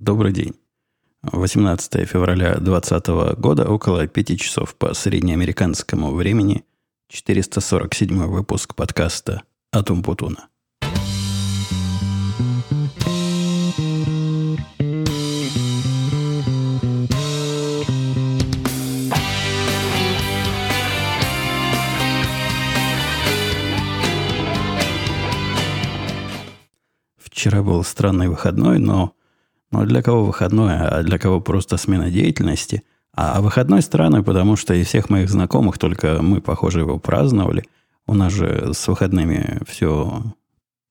Добрый день. 18 февраля 2020 года, около 5 часов по среднеамериканскому времени, 447 выпуск подкаста «Атум Путуна». Вчера был странный выходной, но, но для кого выходной, а для кого просто смена деятельности. А выходной странный, потому что из всех моих знакомых только мы, похоже, его праздновали. У нас же с выходными все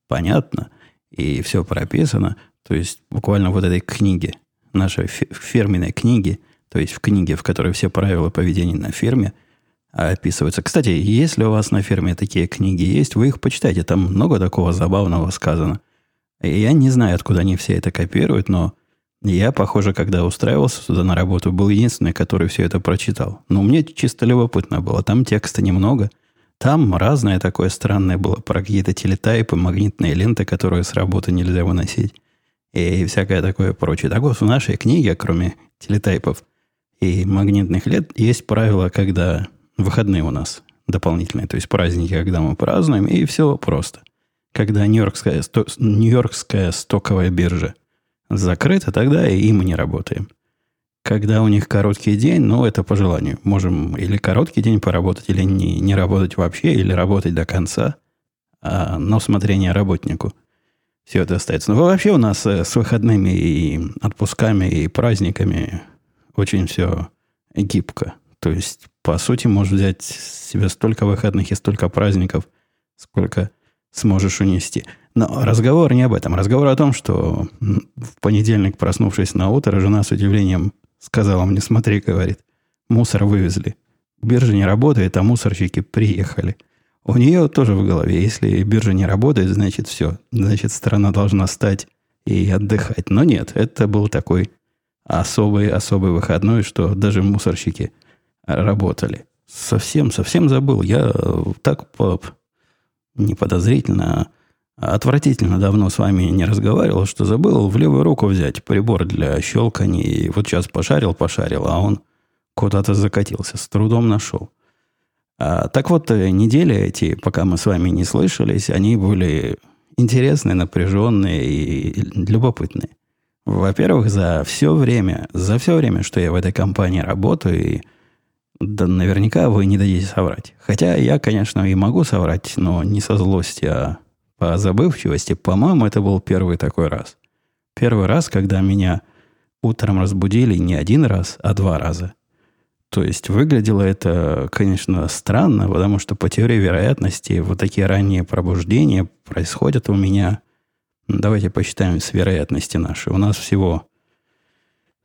понятно и все прописано. То есть буквально вот этой книге, нашей фирменной книге, то есть в книге, в которой все правила поведения на ферме описываются. Кстати, если у вас на ферме такие книги есть, вы их почитайте. Там много такого забавного сказано. Я не знаю, откуда они все это копируют, но я, похоже, когда устраивался сюда на работу, был единственный, который все это прочитал. Но мне чисто любопытно было. Там текста немного. Там разное такое странное было про какие-то телетайпы, магнитные ленты, которые с работы нельзя выносить. И всякое такое прочее. Так вот, в нашей книге, кроме телетайпов и магнитных лент, есть правило, когда выходные у нас дополнительные, то есть праздники, когда мы празднуем, и все просто когда Нью-Йоркская, Нью-Йоркская стоковая биржа закрыта, тогда и мы не работаем. Когда у них короткий день, ну, это по желанию. Можем или короткий день поработать, или не, не работать вообще, или работать до конца, а, на усмотрение работнику. Все это остается. Но вообще у нас э, с выходными и отпусками и праздниками очень все гибко. То есть, по сути, можешь взять себе столько выходных и столько праздников, сколько сможешь унести. Но разговор не об этом. Разговор о том, что в понедельник, проснувшись на утро, жена с удивлением сказала мне, смотри, говорит, мусор вывезли. Биржа не работает, а мусорщики приехали. У нее тоже в голове, если биржа не работает, значит все. Значит, страна должна стать и отдыхать. Но нет, это был такой особый, особый выходной, что даже мусорщики работали. Совсем, совсем забыл. Я так неподозрительно, а отвратительно давно с вами не разговаривал, что забыл в левую руку взять прибор для щелкания. И вот сейчас пошарил, пошарил, а он куда-то закатился. С трудом нашел. А, так вот, э, недели эти, пока мы с вами не слышались, они были интересные, напряженные и любопытные. Во-первых, за все время, за все время, что я в этой компании работаю, и да наверняка вы не дадите соврать. Хотя я, конечно, и могу соврать, но не со злости, а по забывчивости. По-моему, это был первый такой раз. Первый раз, когда меня утром разбудили не один раз, а два раза. То есть выглядело это, конечно, странно, потому что по теории вероятности вот такие ранние пробуждения происходят у меня. Давайте посчитаем с вероятности нашей. У нас всего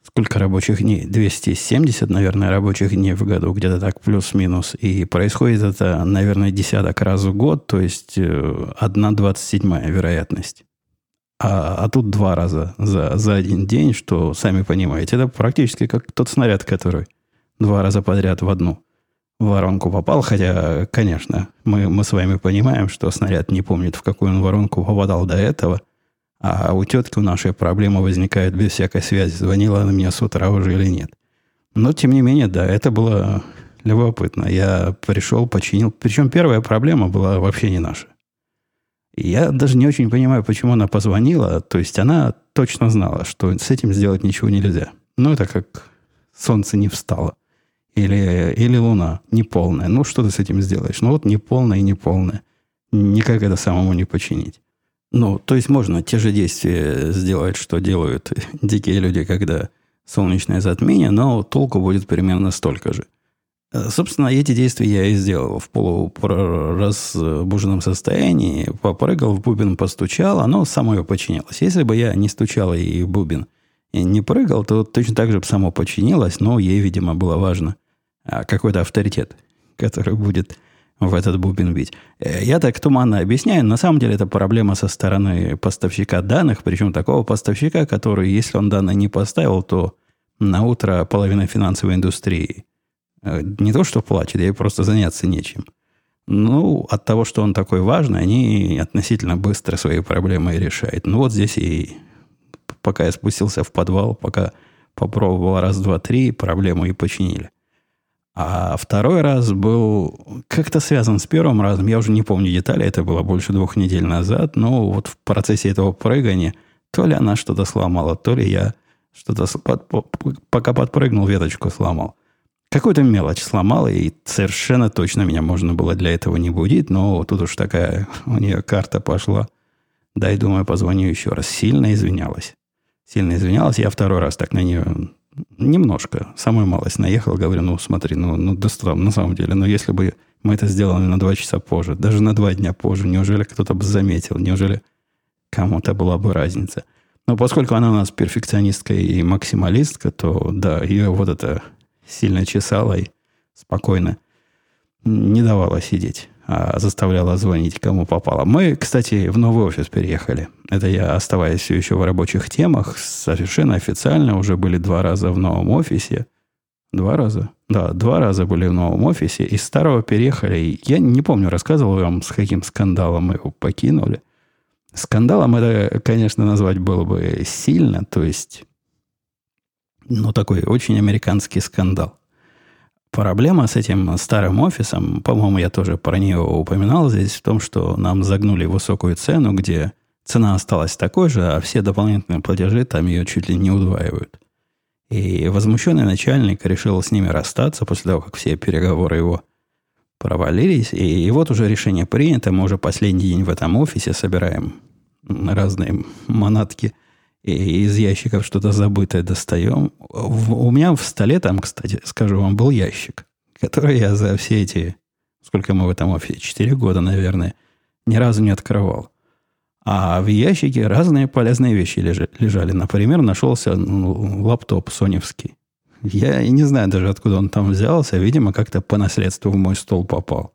Сколько рабочих дней? 270, наверное, рабочих дней в году, где-то так плюс-минус. И происходит это, наверное, десяток раз в год, то есть э, одна двадцать седьмая вероятность. А, а тут два раза за, за один день, что, сами понимаете, это практически как тот снаряд, который два раза подряд в одну воронку попал. Хотя, конечно, мы, мы с вами понимаем, что снаряд не помнит, в какую он воронку попадал до этого – а у тетки у нашей проблема возникает без всякой связи, звонила она мне с утра уже или нет. Но, тем не менее, да, это было любопытно. Я пришел, починил. Причем первая проблема была вообще не наша. Я даже не очень понимаю, почему она позвонила. То есть она точно знала, что с этим сделать ничего нельзя. Ну, это как солнце не встало. Или, или луна неполная. Ну, что ты с этим сделаешь? Ну, вот неполная и неполная. Никак это самому не починить. Ну, то есть можно те же действия сделать, что делают дикие люди, когда солнечное затмение, но толку будет примерно столько же. Э, собственно, эти действия я и сделал в полуразбуженном состоянии. Попрыгал, в бубен постучал, оно само починилось. Если бы я не стучал и в бубен и не прыгал, то точно так же бы само починилось, но ей, видимо, было важно а, какой-то авторитет, который будет в этот бубен бить. Э, я так туманно объясняю. На самом деле это проблема со стороны поставщика данных, причем такого поставщика, который, если он данные не поставил, то на утро половина финансовой индустрии э, не то что плачет, ей просто заняться нечем. Ну, от того, что он такой важный, они относительно быстро свои проблемы решают. Ну, вот здесь и пока я спустился в подвал, пока попробовал раз, два, три, проблему и починили. А второй раз был как-то связан с первым разом. Я уже не помню детали, это было больше двух недель назад. Но вот в процессе этого прыгания то ли она что-то сломала, то ли я что-то под, пока подпрыгнул, веточку сломал. Какую-то мелочь сломал, и совершенно точно меня можно было для этого не будить, но тут уж такая у нее карта пошла. Дай, думаю, позвоню еще раз. Сильно извинялась. Сильно извинялась. Я второй раз так на нее немножко, самую малость наехал, говорю, ну смотри, ну, ну да на самом деле, но если бы мы это сделали на два часа позже, даже на два дня позже, неужели кто-то бы заметил, неужели кому-то была бы разница? Но поскольку она у нас перфекционистка и максималистка, то да, ее вот это сильно чесало и спокойно не давала сидеть а заставляла звонить кому попало. Мы, кстати, в новый офис переехали. Это я, оставаясь все еще в рабочих темах, совершенно официально уже были два раза в новом офисе. Два раза? Да, два раза были в новом офисе. Из старого переехали. Я не помню, рассказывал вам, с каким скандалом мы его покинули. Скандалом это, конечно, назвать было бы сильно. То есть, ну, такой очень американский скандал. Проблема с этим старым офисом, по-моему, я тоже про нее упоминал здесь, в том, что нам загнули высокую цену, где цена осталась такой же, а все дополнительные платежи там ее чуть ли не удваивают. И возмущенный начальник решил с ними расстаться после того, как все переговоры его провалились. И, вот уже решение принято, мы уже последний день в этом офисе собираем разные манатки – и из ящиков что-то забытое достаем. у меня в столе там, кстати, скажу вам, был ящик, который я за все эти, сколько мы в этом офисе, 4 года, наверное, ни разу не открывал. А в ящике разные полезные вещи лежали. Например, нашелся ну, лаптоп соневский. Я не знаю даже, откуда он там взялся. Видимо, как-то по наследству в мой стол попал.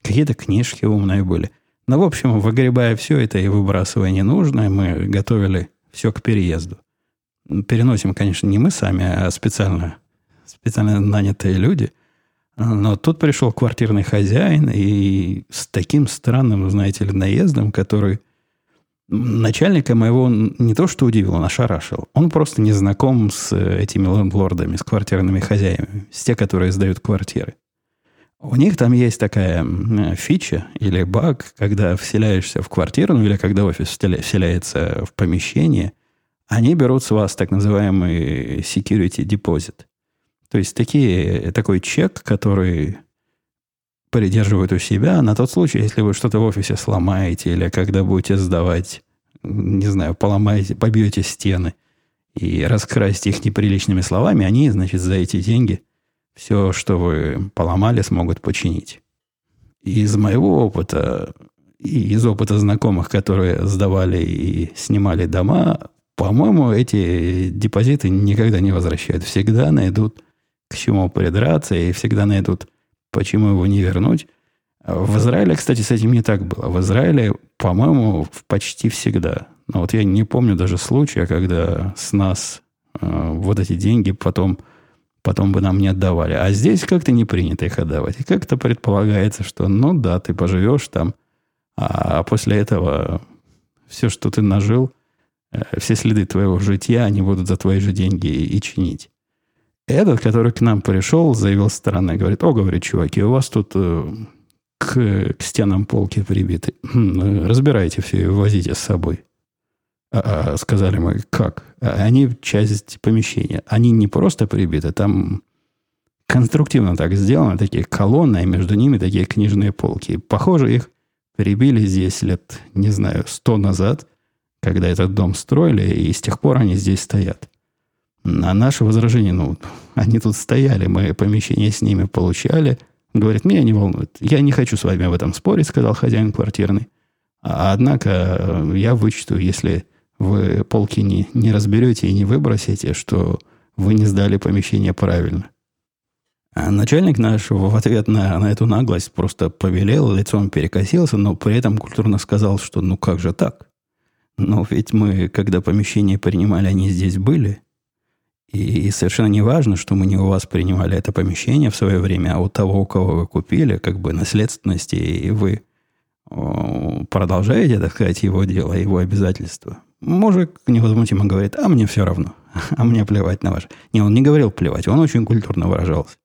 Какие-то книжки умные были. Ну, в общем, выгребая все это и выбрасывая ненужное, мы готовили все к переезду. Переносим, конечно, не мы сами, а специально, специально нанятые люди. Но тут пришел квартирный хозяин и с таким странным, знаете ли, наездом, который начальника моего не то что удивил, он ошарашил. Он просто не знаком с этими лендлордами, с квартирными хозяевами, с те, которые сдают квартиры. У них там есть такая фича или баг, когда вселяешься в квартиру, ну или когда офис вселяется в помещение, они берут с вас так называемый security deposit. То есть такие, такой чек, который придерживают у себя на тот случай, если вы что-то в офисе сломаете или когда будете сдавать, не знаю, поломаете, побьете стены и раскрасите их неприличными словами, они, значит, за эти деньги – все, что вы поломали, смогут починить. Из моего опыта и из опыта знакомых, которые сдавали и снимали дома, по-моему, эти депозиты никогда не возвращают. Всегда найдут к чему придраться и всегда найдут, почему его не вернуть. В Израиле, кстати, с этим не так было. В Израиле, по-моему, почти всегда. Но вот я не помню даже случая, когда с нас э, вот эти деньги потом потом бы нам не отдавали. А здесь как-то не принято их отдавать. И как-то предполагается, что ну да, ты поживешь там, а после этого все, что ты нажил, э, все следы твоего жития, они будут за твои же деньги и, и чинить. Этот, который к нам пришел, заявил стороны, говорит, о, говорит, чуваки, у вас тут э, к, к стенам полки прибиты. Хм, разбирайте все и возите с собой. А, а, сказали мы, как? А они часть помещения. Они не просто прибиты, там конструктивно так сделано, такие колонны, и между ними такие книжные полки. Похоже, их прибили здесь лет, не знаю, сто назад, когда этот дом строили, и с тех пор они здесь стоят. На наше возражение, ну, они тут стояли, мы помещение с ними получали. Говорит, меня не волнует. Я не хочу с вами об этом спорить, сказал хозяин квартирный. Однако я вычту, если вы полки не, не разберете и не выбросите, что вы не сдали помещение правильно. А начальник наш в ответ на, на эту наглость просто повелел, лицом перекосился, но при этом культурно сказал, что ну как же так? Но ведь мы, когда помещение принимали, они здесь были. И совершенно не важно, что мы не у вас принимали это помещение в свое время, а у того, у кого вы купили, как бы наследственности, и вы продолжаете, так сказать, его дело, его обязательства. Мужик невозмутимо говорит, а мне все равно, а мне плевать на ваше. Не, он не говорил плевать, он очень культурно выражался.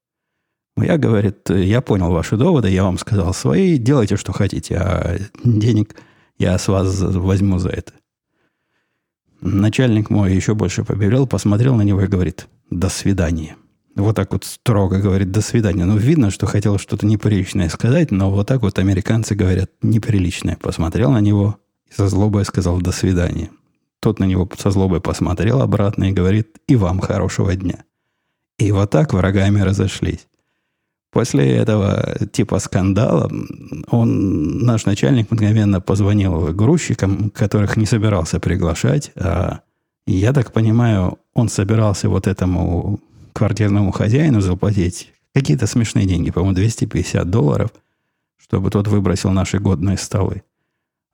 Я, говорит, я понял ваши доводы, я вам сказал свои, делайте, что хотите, а денег я с вас возьму за это. Начальник мой еще больше побелел, посмотрел на него и говорит, до свидания. Вот так вот строго говорит «до свидания». Ну, видно, что хотел что-то неприличное сказать, но вот так вот американцы говорят неприличное. Посмотрел на него и со злобой сказал «до свидания». Тот на него со злобой посмотрел обратно и говорит «и вам хорошего дня». И вот так врагами разошлись. После этого типа скандала он, наш начальник мгновенно позвонил грузчикам, которых не собирался приглашать, а я так понимаю, он собирался вот этому квартирному хозяину заплатить какие-то смешные деньги, по-моему, 250 долларов, чтобы тот выбросил наши годные столы.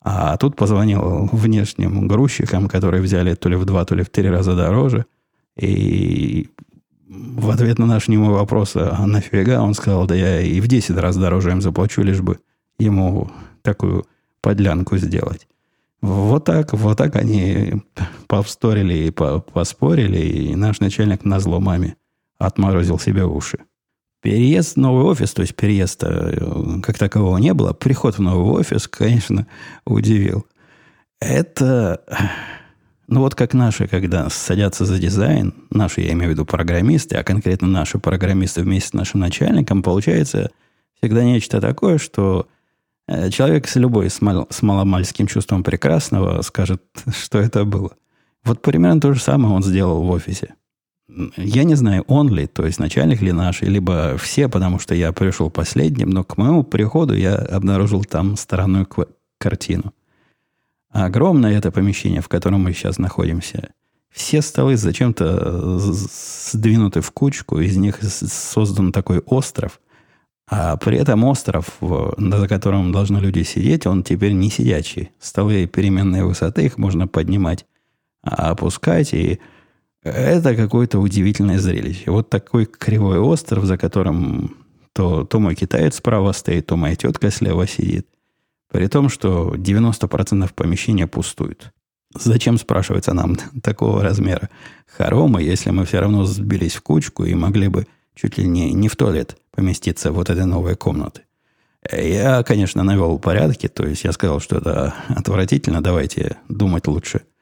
А тут позвонил внешним грузчикам, которые взяли то ли в два, то ли в три раза дороже. И в ответ на наш немой вопрос, а нафига, он сказал, да я и в 10 раз дороже им заплачу, лишь бы ему такую подлянку сделать. Вот так, вот так они повсторили и поспорили, и наш начальник на зло маме отморозил себе уши. Переезд в новый офис, то есть переезда э, как такового не было, приход в новый офис, конечно, удивил. Это, ну вот как наши, когда садятся за дизайн, наши, я имею в виду программисты, а конкретно наши программисты вместе с нашим начальником, получается всегда нечто такое, что э, человек с любой, с, мал, с маломальским чувством прекрасного скажет, что это было. Вот примерно то же самое он сделал в офисе. Я не знаю, он ли, то есть начальник ли наш, либо все, потому что я пришел последним, но к моему приходу я обнаружил там странную картину. Огромное это помещение, в котором мы сейчас находимся. Все столы зачем-то сдвинуты в кучку, из них создан такой остров, а при этом остров, за которым должны люди сидеть, он теперь не сидячий. Столы переменной высоты, их можно поднимать, а опускать, и это какое-то удивительное зрелище. Вот такой кривой остров, за которым то, то мой китаец справа стоит, то моя тетка слева сидит. При том, что 90% помещения пустуют. Зачем, спрашивается нам, такого размера хоромы, если мы все равно сбились в кучку и могли бы чуть ли не, не в туалет поместиться вот этой новой комнаты? Я, конечно, навел порядки, то есть я сказал, что это отвратительно, давайте думать лучше –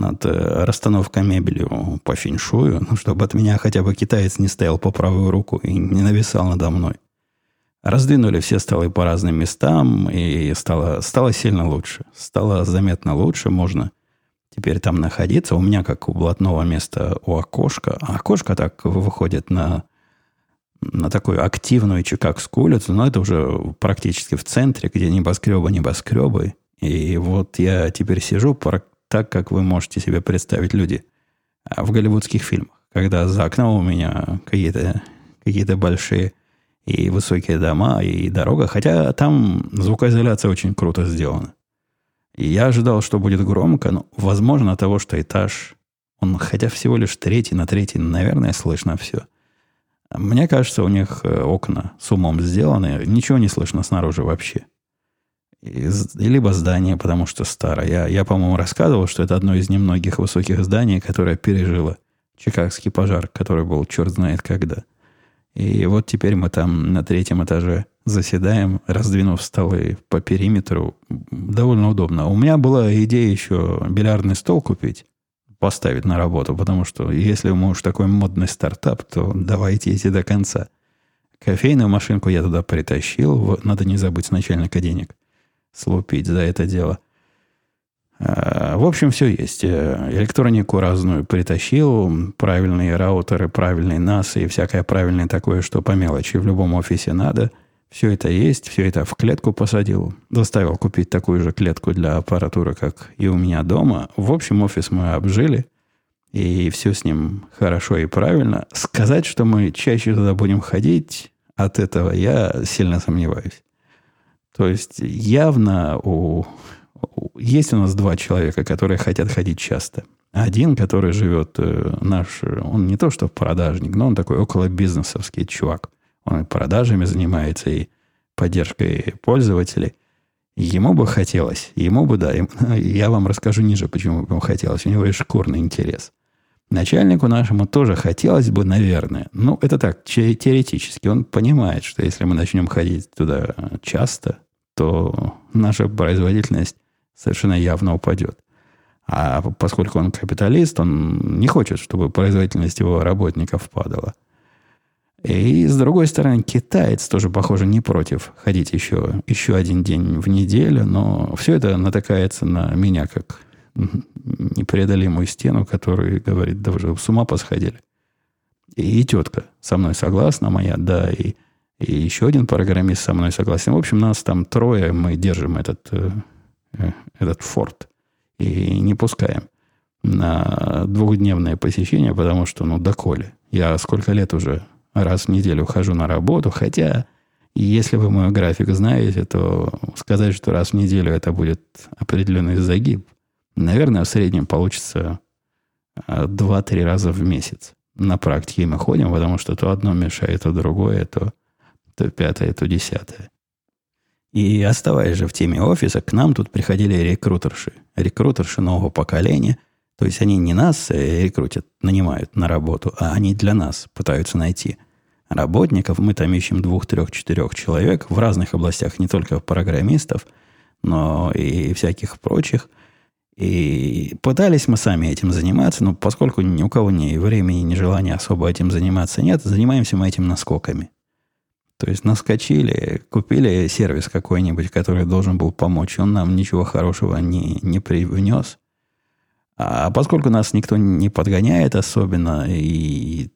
над э, расстановкой мебели по феншую, ну, чтобы от меня хотя бы китаец не стоял по правую руку и не нависал надо мной. Раздвинули все столы по разным местам, и стало, стало сильно лучше. Стало заметно лучше, можно теперь там находиться. У меня, как у блатного места, у окошка. А окошко так выходит на, на такую активную Чикагскую улицу, но это уже практически в центре, где небоскребы, небоскребы. И вот я теперь сижу так, как вы можете себе представить люди а, в голливудских фильмах, когда за окном у меня какие-то какие большие и высокие дома, и дорога, хотя там звукоизоляция очень круто сделана. И я ожидал, что будет громко, но, возможно, того, что этаж, он хотя всего лишь третий на третий, наверное, слышно все. Мне кажется, у них э, окна с умом сделаны, ничего не слышно снаружи вообще либо здание, потому что старое. Я, я по-моему, рассказывал, что это одно из немногих высоких зданий, которое пережило Чикагский пожар, который был черт знает когда. И вот теперь мы там на третьем этаже заседаем, раздвинув столы по периметру. Довольно удобно. У меня была идея еще бильярдный стол купить, поставить на работу, потому что если мы уж такой модный стартап, то давайте идти до конца. Кофейную машинку я туда притащил. Надо не забыть с начальника денег слупить за это дело. А, в общем, все есть. Э, электронику разную притащил, правильные раутеры, правильные NAS и всякое правильное такое, что по мелочи в любом офисе надо. Все это есть, все это в клетку посадил. Заставил купить такую же клетку для аппаратуры, как и у меня дома. В общем, офис мы обжили, и все с ним хорошо и правильно. Сказать, что мы чаще туда будем ходить, от этого я сильно сомневаюсь. То есть явно у, есть у нас два человека, которые хотят ходить часто. Один, который живет э, наш, он не то что продажник, но он такой около бизнесовский чувак. Он и продажами занимается, и поддержкой пользователей. Ему бы хотелось, ему бы, да, я вам расскажу ниже, почему бы ему хотелось. У него есть шкурный интерес. Начальнику нашему тоже хотелось бы, наверное. Ну, это так, теоретически. Он понимает, что если мы начнем ходить туда часто, то наша производительность совершенно явно упадет. А поскольку он капиталист, он не хочет, чтобы производительность его работников падала. И с другой стороны, китаец тоже, похоже, не против ходить еще, еще один день в неделю, но все это натыкается на меня как непреодолимую стену, которая говорит, да уже с ума посходили. И, и тетка со мной согласна, моя, да, и, и еще один программист со мной согласен. В общем, нас там трое, мы держим этот, э, э этот форт и не пускаем на двухдневное посещение, потому что, ну, доколе. Я сколько лет уже раз в неделю хожу на работу, хотя, если вы мой график знаете, то сказать, что раз в неделю это будет определенный загиб, наверное, в среднем получится 2-3 а, раза в месяц. На практике мы ходим, потому что то одно мешает, то другое, то, то пятое, то десятое. И оставаясь же в теме офиса, к нам тут приходили рекрутерши. Рекрутерши нового поколения – то есть они не нас э, рекрутят, нанимают на работу, а они для нас пытаются найти работников. Мы там ищем двух, трех, четырех человек в разных областях, не только программистов, но и всяких прочих. И пытались мы сами этим заниматься, но поскольку ни у кого ни времени, ни желания особо этим заниматься нет, занимаемся мы этим наскоками. То есть наскочили, купили сервис какой-нибудь, который должен был помочь. Он нам ничего хорошего не, не привнес. А поскольку нас никто не подгоняет особенно, и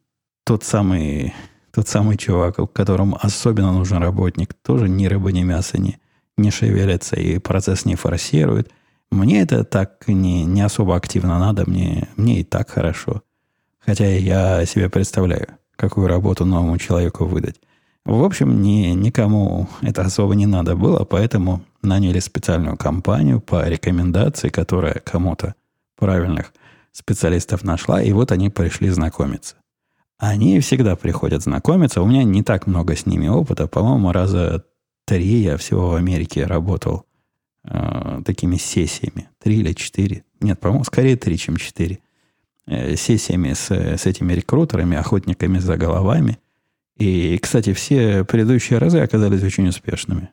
тот самый, тот самый чувак, которому особенно нужен работник, тоже ни рыба, ни мясо не, не шевелится и процесс не форсирует, мне это так не, не особо активно надо, мне, мне и так хорошо. Хотя я себе представляю, какую работу новому человеку выдать. В общем, ни, никому это особо не надо было, поэтому наняли специальную компанию по рекомендации, которая кому-то правильных специалистов нашла, и вот они пришли знакомиться. Они всегда приходят знакомиться. У меня не так много с ними опыта. По-моему, раза три я всего в Америке работал э, такими сессиями. Три или четыре. Нет, по-моему, скорее три, чем четыре. Э, сессиями с, с этими рекрутерами, охотниками за головами. И, кстати, все предыдущие разы оказались очень успешными.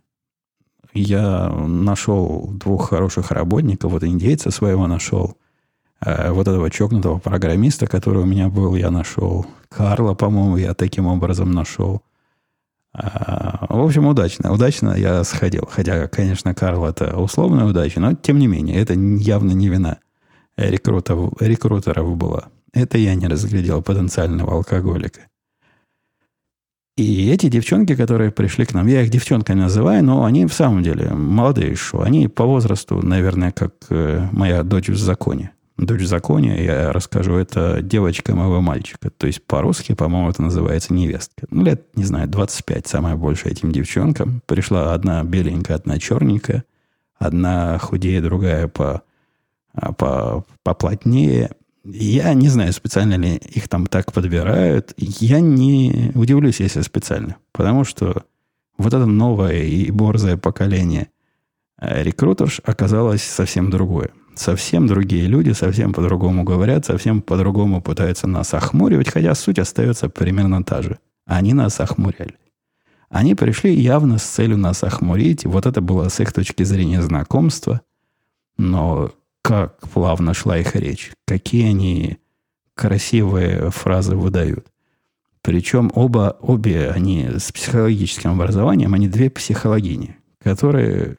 Я нашел двух хороших работников. Вот индейца своего нашел – Э, вот этого чокнутого программиста, который у меня был, я нашел. Карла, по-моему, я таким образом нашел. А, в общем, удачно. Удачно я сходил. Хотя, конечно, Карл это условная удача, но тем не менее, это явно не вина рекрутеров, рекрутеров была. Это я не разглядел потенциального алкоголика. И эти девчонки, которые пришли к нам, я их девчонками называю, но они в самом деле молодые шо. Они по возрасту, наверное, как э, моя дочь в законе. Дочь законе, я расскажу, это девочка моего мальчика. То есть по-русски, по-моему, это называется невестка. Ну, лет, не знаю, 25, самое большее этим девчонкам. Пришла одна беленькая, одна черненькая. Одна худее, другая по, а, по, поплотнее. Я не знаю, специально ли их там так подбирают. Я не удивлюсь, если специально. Потому что вот это новое и борзое поколение э, рекрутерш оказалось совсем другое совсем другие люди, совсем по-другому говорят, совсем по-другому пытаются нас охмуривать, хотя суть остается примерно та же. Они нас охмуряли. Они пришли явно с целью нас охмурить. Вот это было с их точки зрения знакомства. Но как плавно шла их речь. Какие они красивые фразы выдают. Причем оба, обе они с психологическим образованием, они две психологини, которые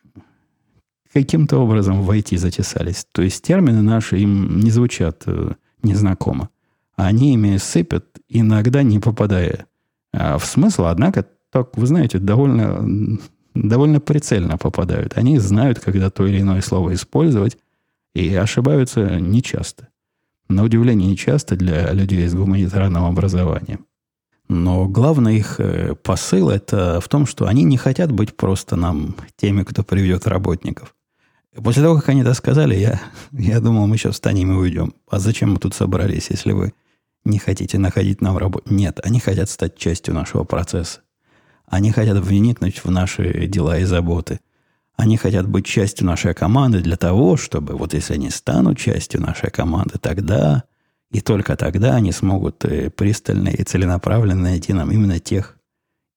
каким-то образом войти затесались. То есть термины наши им не звучат э, незнакомо. Они ими сыпят, иногда не попадая а в смысл, однако, так, вы знаете, довольно, довольно прицельно попадают. Они знают, когда то или иное слово использовать, и ошибаются нечасто. На удивление, нечасто для людей с гуманитарным образованием. Но главный их э, посыл это в том, что они не хотят быть просто нам теми, кто приведет работников. После того, как они это сказали, я, я думал, мы сейчас встанем и уйдем. А зачем мы тут собрались, если вы не хотите находить нам работу? Нет, они хотят стать частью нашего процесса. Они хотят вникнуть в наши дела и заботы. Они хотят быть частью нашей команды для того, чтобы, вот если они станут частью нашей команды, тогда и только тогда они смогут э, пристально и целенаправленно найти нам именно тех,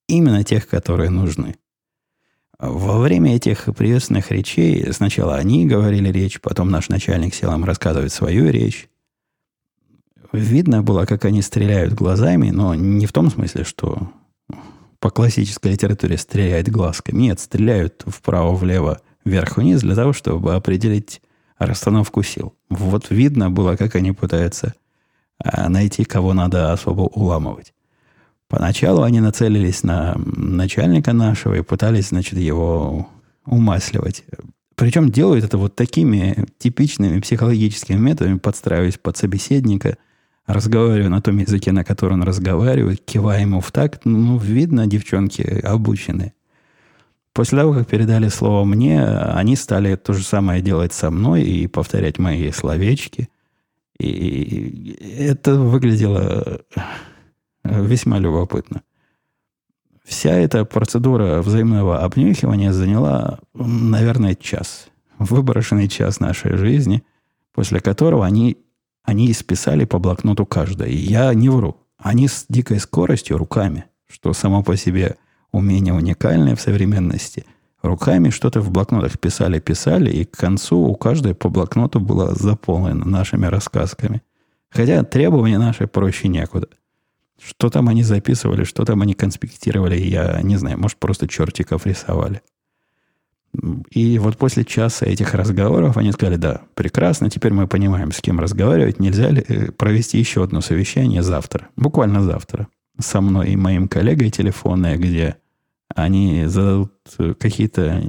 именно тех, которые нужны. Во время этих приветственных речей сначала они говорили речь, потом наш начальник сел им рассказывать свою речь. Видно было, как они стреляют глазами, но не в том смысле, что по классической литературе стреляют глазками. Нет, стреляют вправо-влево, вверх-вниз для того, чтобы определить расстановку сил. Вот видно было, как они пытаются а, найти, кого надо особо уламывать. Поначалу они нацелились на начальника нашего и пытались, значит, его умасливать. Причем делают это вот такими типичными психологическими методами, подстраиваясь под собеседника, разговаривая на том языке, на котором он разговаривает, кивая ему в такт. Ну, видно, девчонки обучены. После того, как передали слово мне, они стали то же самое делать со мной и повторять мои словечки. И это выглядело весьма любопытно. Вся эта процедура взаимного обнюхивания заняла, наверное, час. Выброшенный час нашей жизни, после которого они, они исписали по блокноту каждое. И я не вру. Они с дикой скоростью руками, что само по себе умение уникальное в современности, руками что-то в блокнотах писали, писали, и к концу у каждой по блокноту было заполнено нашими рассказками. Хотя требования наши проще некуда – что там они записывали, что там они конспектировали, я не знаю, может, просто чертиков рисовали. И вот после часа этих разговоров они сказали, да, прекрасно, теперь мы понимаем, с кем разговаривать. Нельзя ли э, провести еще одно совещание завтра, буквально завтра, со мной и моим коллегой телефонное, где они зададут э, какие-то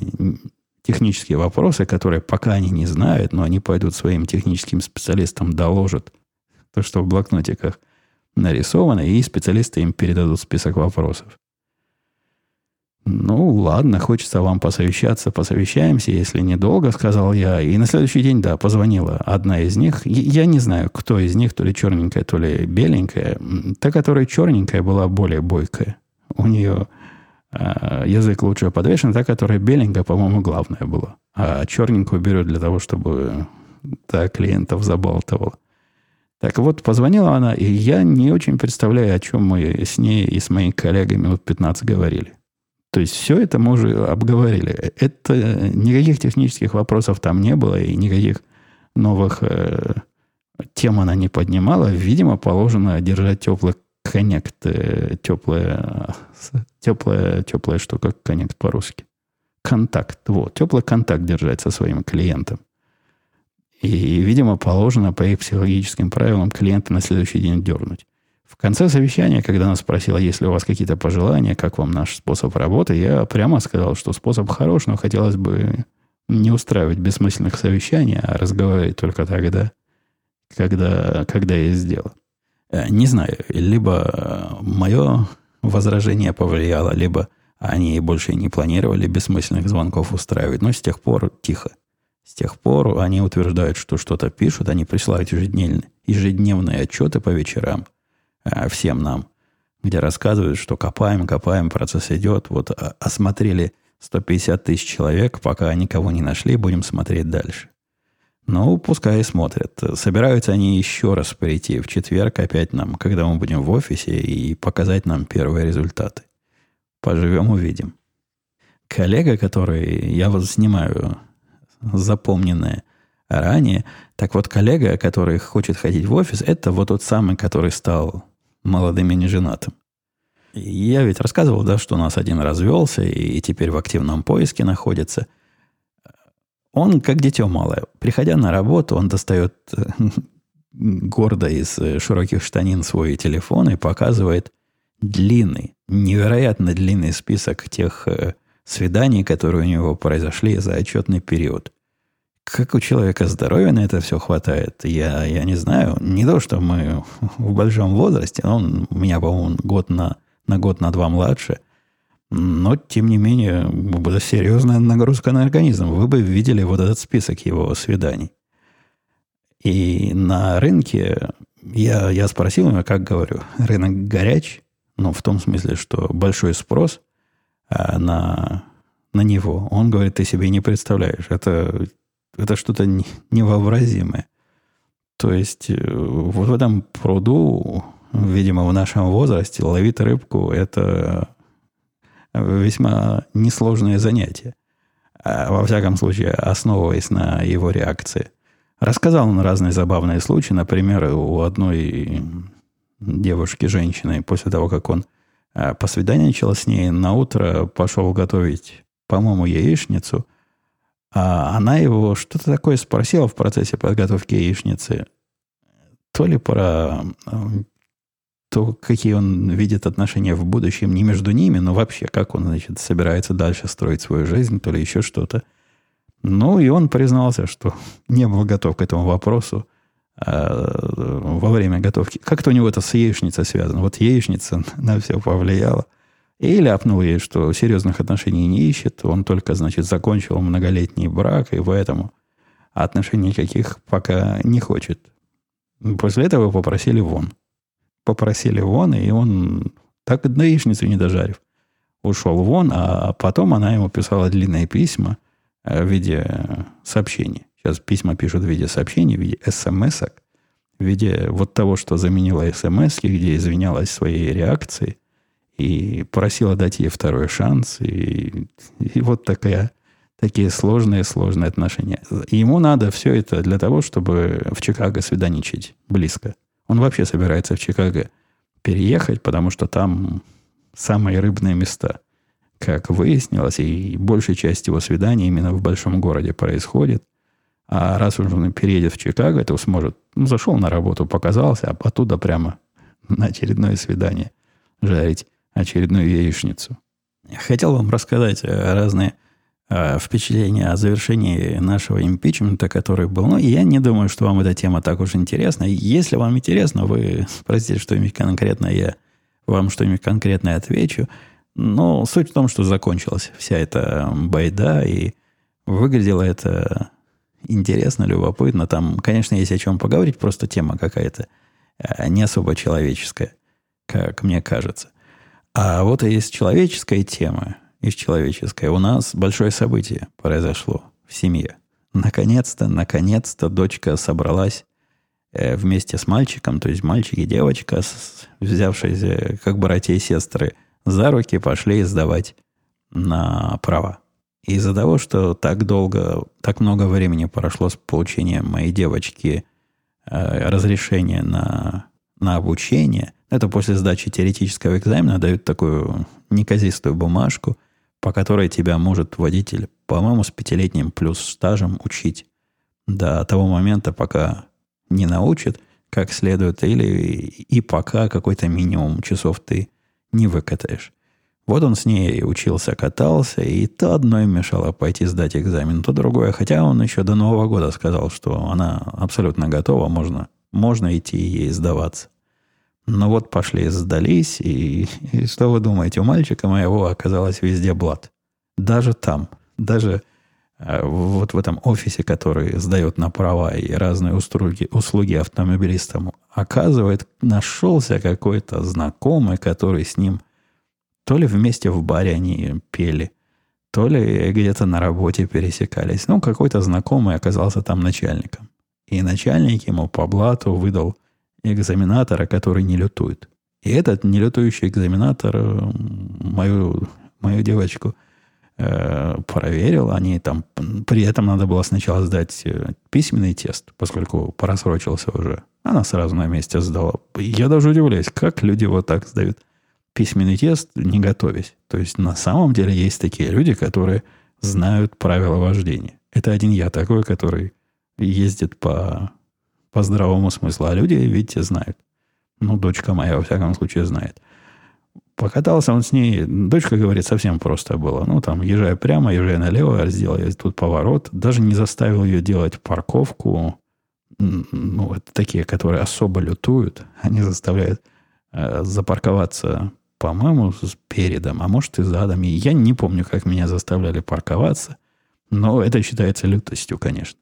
технические вопросы, которые пока они не знают, но они пойдут своим техническим специалистам, доложат то, что в блокнотиках – нарисовано, и специалисты им передадут список вопросов. Ну, ладно, хочется вам посовещаться, посовещаемся, если недолго, сказал я. И на следующий день, да, позвонила одна из них. Я не знаю, кто из них, то ли черненькая, то ли беленькая. Та, которая черненькая, была более бойкая. У нее э, язык лучше подвешен, та, которая беленькая, по-моему, главная была. А черненькую берет для того, чтобы та клиентов забалтывала. Так вот, позвонила она, и я не очень представляю, о чем мы с ней и с моими коллегами вот 15 говорили. То есть все это мы уже обговорили. Это никаких технических вопросов там не было, и никаких новых э, тем она не поднимала. Видимо, положено держать теплый коннект, э, теплая, теплая, теплая штука, коннект по-русски. Контакт. Вот, теплый контакт держать со своим клиентом. И, видимо, положено по их психологическим правилам клиента на следующий день дернуть. В конце совещания, когда она спросила, есть ли у вас какие-то пожелания, как вам наш способ работы, я прямо сказал, что способ хорош, но хотелось бы не устраивать бессмысленных совещаний, а разговаривать только тогда, когда, когда есть дело. Э, не знаю, либо мое возражение повлияло, либо они больше не планировали бессмысленных звонков устраивать, но с тех пор тихо. С тех пор они утверждают, что что-то пишут, они присылают ежедневные, ежедневные отчеты по вечерам а, всем нам, где рассказывают, что копаем, копаем, процесс идет. Вот а, осмотрели 150 тысяч человек, пока никого не нашли, будем смотреть дальше. Ну, пускай смотрят. Собираются они еще раз прийти в четверг опять нам, когда мы будем в офисе, и показать нам первые результаты. Поживем, увидим. Коллега, который я вот снимаю запомненное ранее. Так вот, коллега, который хочет ходить в офис, это вот тот самый, который стал молодым и неженатым. Я ведь рассказывал, да, что у нас один развелся и теперь в активном поиске находится. Он как дитё малое. Приходя на работу, он достает гордо из широких штанин свой телефон и показывает длинный, невероятно длинный список тех э, свиданий, которые у него произошли за отчетный период. Как у человека здоровья на это все хватает, я, я не знаю. Не то, что мы в большом возрасте, он у меня, по-моему, год на, на год, на два младше. Но, тем не менее, была серьезная нагрузка на организм. Вы бы видели вот этот список его свиданий. И на рынке я, я спросил его, как говорю, рынок горяч, ну, в том смысле, что большой спрос – а на, на него. Он говорит, ты себе не представляешь. Это, это что-то невообразимое. То есть э, вот в этом пруду, видимо, в нашем возрасте ловить рыбку – это весьма несложное занятие. А, во всяком случае, основываясь на его реакции. Рассказал он разные забавные случаи. Например, у одной девушки, женщины, после того, как он а, посвиданничал с ней, на утро пошел готовить, по-моему, яичницу, а она его что-то такое спросила в процессе подготовки яичницы, то ли про то, какие он видит отношения в будущем не между ними, но вообще, как он, значит, собирается дальше строить свою жизнь, то ли еще что-то. Ну, и он признался, что не был готов к этому вопросу а, во время готовки. Как-то у него это с яичницей связано. Вот яичница на все повлияла. И ляпнул ей, что серьезных отношений не ищет. Он только, значит, закончил многолетний брак, и поэтому отношений никаких пока не хочет. После этого попросили вон. Попросили вон, и он так и яичницу не дожарив. Ушел вон, а потом она ему писала длинные письма э, в виде сообщений. Сейчас письма пишут в виде сообщений, в виде смс в виде вот того, что заменила смс где извинялась своей реакцией и просила дать ей второй шанс. И, и вот такая, такие сложные-сложные отношения. Ему надо все это для того, чтобы в Чикаго свиданичать близко. Он вообще собирается в Чикаго переехать, потому что там самые рыбные места. Как выяснилось, и большая часть его свиданий именно в большом городе происходит – а раз уж он переедет в Чикаго, то сможет... Ну, зашел на работу, показался, а оттуда прямо на очередное свидание жарить очередную яичницу. Хотел вам рассказать э, разные э, впечатления о завершении нашего импичмента, который был. Ну, я не думаю, что вам эта тема так уж интересна. Если вам интересно, вы спросите что-нибудь конкретно, я вам что-нибудь конкретное отвечу. Но суть в том, что закончилась вся эта байда, и выглядело это интересно, любопытно. Там, конечно, есть о чем поговорить, просто тема какая-то э, не особо человеческая, как мне кажется. А вот и есть человеческая тема, из человеческой. У нас большое событие произошло в семье. Наконец-то, наконец-то дочка собралась э, вместе с мальчиком, то есть мальчик и девочка, взявшиеся как братья и сестры, за руки пошли сдавать на права. Из-за того, что так долго, так много времени прошло с получением моей девочки э, разрешения на, на обучение, это после сдачи теоретического экзамена дают такую неказистую бумажку, по которой тебя может водитель, по-моему, с пятилетним плюс стажем учить до того момента, пока не научит как следует, или и пока какой-то минимум часов ты не выкатаешь. Вот он с ней учился, катался, и то одно им мешало пойти сдать экзамен, то другое. Хотя он еще до Нового года сказал, что она абсолютно готова, можно, можно идти ей сдаваться. Но вот пошли, сдались, и, и что вы думаете, у мальчика моего оказалось везде блат. Даже там, даже э, вот в этом офисе, который сдает на права и разные услуги, услуги автомобилистам, оказывает, нашелся какой-то знакомый, который с ним то ли вместе в баре они пели, то ли где-то на работе пересекались. Ну, какой-то знакомый оказался там начальником. И начальник ему по блату выдал экзаменатора, который не лютует. И этот нелютующий экзаменатор мою, мою девочку э, проверил. Они там, при этом надо было сначала сдать э, письменный тест, поскольку просрочился уже. Она сразу на месте сдала. Я даже удивляюсь, как люди вот так сдают письменный тест, не готовясь. То есть на самом деле есть такие люди, которые знают правила вождения. Это один я такой, который ездит по, по здравому смыслу. А люди, видите, знают. Ну, дочка моя, во всяком случае, знает. Покатался он с ней. Дочка говорит, совсем просто было. Ну, там, езжай прямо, езжай налево, сделай тут поворот. Даже не заставил ее делать парковку. Ну, это такие, которые особо лютуют. Они заставляют э, запарковаться по-моему, с передом, а может и задом. И я не помню, как меня заставляли парковаться, но это считается лютостью, конечно.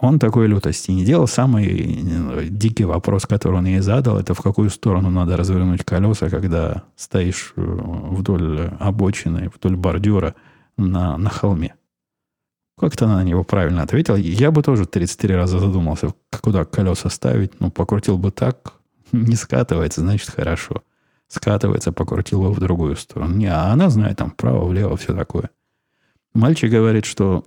Он такой лютости не делал. Самый э, дикий вопрос, который он ей задал, это в какую сторону надо развернуть колеса, когда стоишь э, вдоль обочины, вдоль бордюра на, на холме. Как-то она на него правильно ответила. Я бы тоже 33 раза задумался, куда колеса ставить. Ну, покрутил бы так, не скатывается, значит, хорошо. Скатывается, покрутил его в другую сторону. Не, а она знает там вправо, влево, все такое. Мальчик говорит, что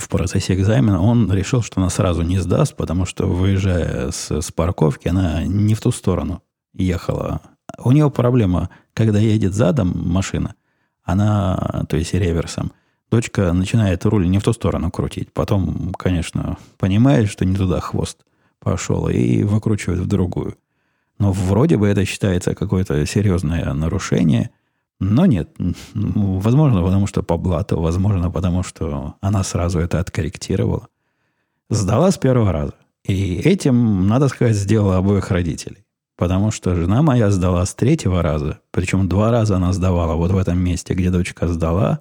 в процессе экзамена он решил, что она сразу не сдаст, потому что, выезжая с, с парковки, она не в ту сторону ехала. У нее проблема, когда едет задом машина, она, то есть реверсом, дочка начинает руль не в ту сторону крутить. Потом, конечно, понимает, что не туда хвост пошел, и выкручивает в другую. Но вроде бы это считается какое-то серьезное нарушение. Но нет. Возможно, потому что по блату, возможно, потому что она сразу это откорректировала. Сдала с первого раза. И этим, надо сказать, сделала обоих родителей. Потому что жена моя сдала с третьего раза. Причем два раза она сдавала вот в этом месте, где дочка сдала.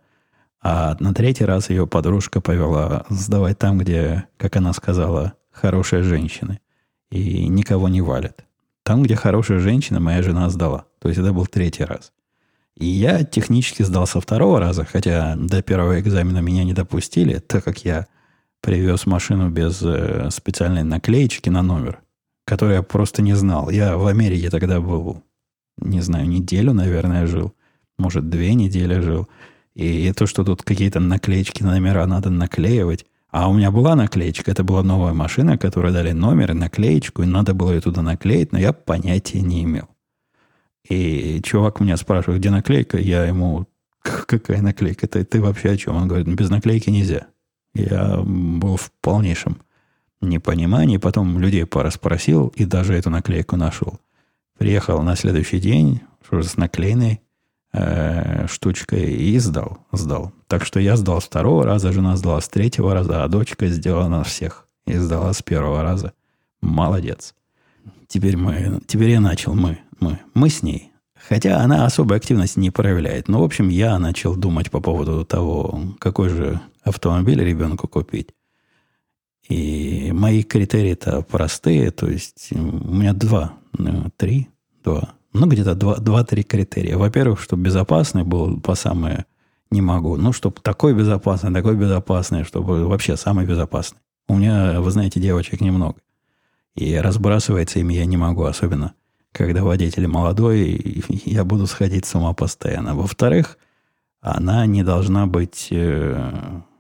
А на третий раз ее подружка повела сдавать там, где, как она сказала, хорошие женщины. И никого не валят. Там, где хорошая женщина, моя жена сдала. То есть это был третий раз. И я технически сдал со второго раза, хотя до первого экзамена меня не допустили, так как я привез машину без э, специальной наклеечки на номер, которую я просто не знал. Я в Америке тогда был, не знаю, неделю, наверное, жил. Может, две недели жил. И то, что тут какие-то наклеечки на номера надо наклеивать, а у меня была наклеечка, это была новая машина, которая дали номер, наклеечку, и надо было ее туда наклеить, но я понятия не имел. И чувак меня спрашивает, где наклейка, я ему, какая наклейка, ты, ты вообще о чем? Он говорит, без наклейки нельзя. Я был в полнейшем непонимании, потом людей пара спросил, и даже эту наклейку нашел. Приехал на следующий день, что с наклеенной э, штучкой, и сдал, сдал. Так что я сдал с второго раза, жена сдала с третьего раза, а дочка сделала на всех. И сдала с первого раза. Молодец. Теперь мы, теперь я начал, мы, мы, мы с ней. Хотя она особой активности не проявляет. Но, в общем, я начал думать по поводу того, какой же автомобиль ребенку купить. И мои критерии-то простые. То есть у меня два, ну, три, два. Ну, где-то два-три критерия. Во-первых, чтобы безопасный был по самое не могу. Ну, чтобы такой безопасный, такой безопасный, чтобы вообще самый безопасный. У меня, вы знаете, девочек немного. И разбрасывается ими я не могу, особенно когда водитель молодой, я буду сходить с ума постоянно. Во-вторых, она не должна быть э,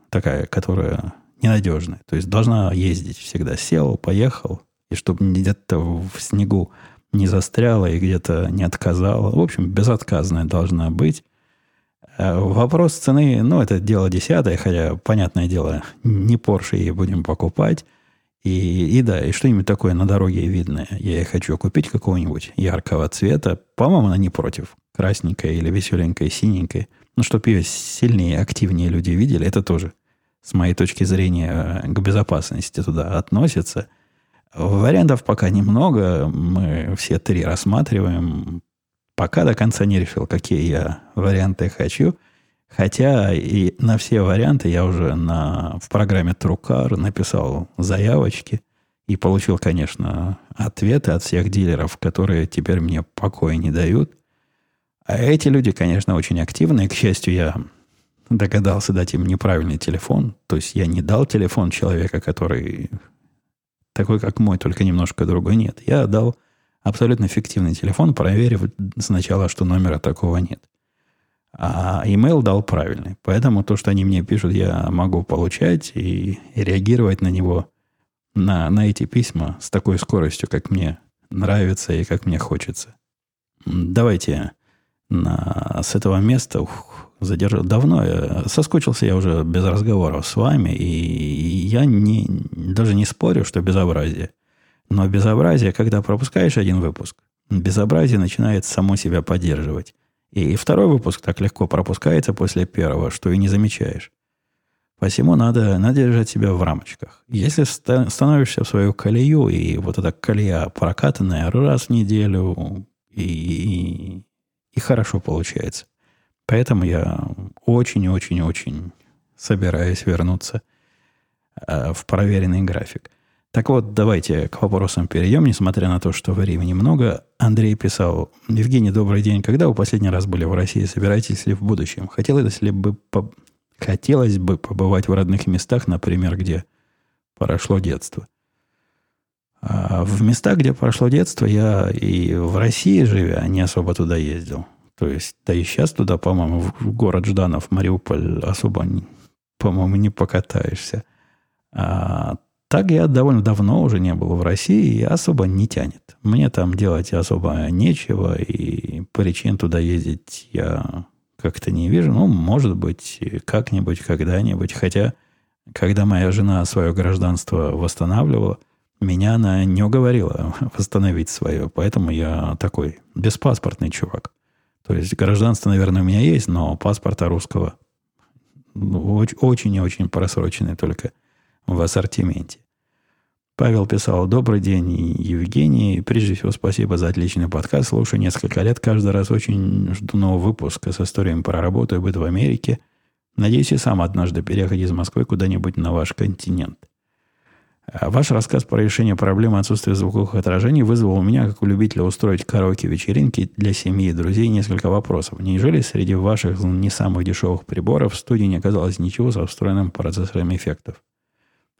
такая, которая ненадежная. То есть должна ездить всегда. Сел, поехал, и чтобы где-то в снегу не застряла и где-то не отказала. В общем, безотказная должна быть. Э, вопрос цены, ну, это дело десятое, хотя, понятное дело, не Porsche ей будем покупать. И, и да, и что-нибудь такое на дороге видное. Я хочу купить какого-нибудь яркого цвета. По-моему, она не против. Красненькая или веселенькая, синенькая. Ну, чтобы ее сильнее, активнее люди видели, это тоже, с моей точки зрения, к безопасности туда относится. Вариантов пока немного. Мы все три рассматриваем. Пока до конца не решил, какие я варианты хочу. Хотя и на все варианты я уже на, в программе Трукар написал заявочки и получил, конечно, ответы от всех дилеров, которые теперь мне покоя не дают. А эти люди, конечно, очень активные. К счастью, я догадался дать им неправильный телефон. То есть я не дал телефон человека, который такой, как мой, только немножко другой. Нет, я дал абсолютно фиктивный телефон, проверив сначала, что номера такого нет. А email дал правильный. Поэтому то, что они мне пишут, я могу получать и, и реагировать на него, на, на эти письма с такой скоростью, как мне нравится и как мне хочется. Давайте на, с этого места ух, задержал. Давно я, соскучился я уже без разговоров с вами, и я не, даже не спорю, что безобразие. Но безобразие, когда пропускаешь один выпуск, безобразие начинает само себя поддерживать. И второй выпуск так легко пропускается после первого, что и не замечаешь. Посему надо, надо держать себя в рамочках. Если становишься в свою колею, и вот эта колея прокатанная раз в неделю, и, и, и хорошо получается. Поэтому я очень-очень-очень собираюсь вернуться э, в проверенный график. Так вот, давайте к вопросам перейдем, несмотря на то, что времени много. Андрей писал, Евгений, добрый день. Когда вы последний раз были в России? Собираетесь ли в будущем? Хотелось ли бы, по... Хотелось бы побывать в родных местах, например, где прошло детство. А в местах, где прошло детство, я и в России, живя, не особо туда ездил. То есть, да и сейчас туда, по-моему, в город Жданов, Мариуполь особо, по-моему, не покатаешься. А так я довольно давно уже не был в России и особо не тянет. Мне там делать особо нечего, и причин туда ездить я как-то не вижу. Ну, может быть, как-нибудь, когда-нибудь. Хотя, когда моя жена свое гражданство восстанавливала, меня она не уговорила восстановить свое. Поэтому я такой беспаспортный чувак. То есть гражданство, наверное, у меня есть, но паспорта русского ну, очень и очень просроченный только в ассортименте. Павел писал, добрый день, Евгений. Прежде всего, спасибо за отличный подкаст. Слушаю несколько лет. Каждый раз очень жду нового выпуска с историями про работу и быт в Америке. Надеюсь, и сам однажды переехать из Москвы куда-нибудь на ваш континент. А ваш рассказ про решение проблемы отсутствия звуковых отражений вызвал у меня, как у любителя устроить караоке-вечеринки для семьи и друзей, несколько вопросов. Неужели среди ваших не самых дешевых приборов в студии не оказалось ничего со встроенным процессором эффектов?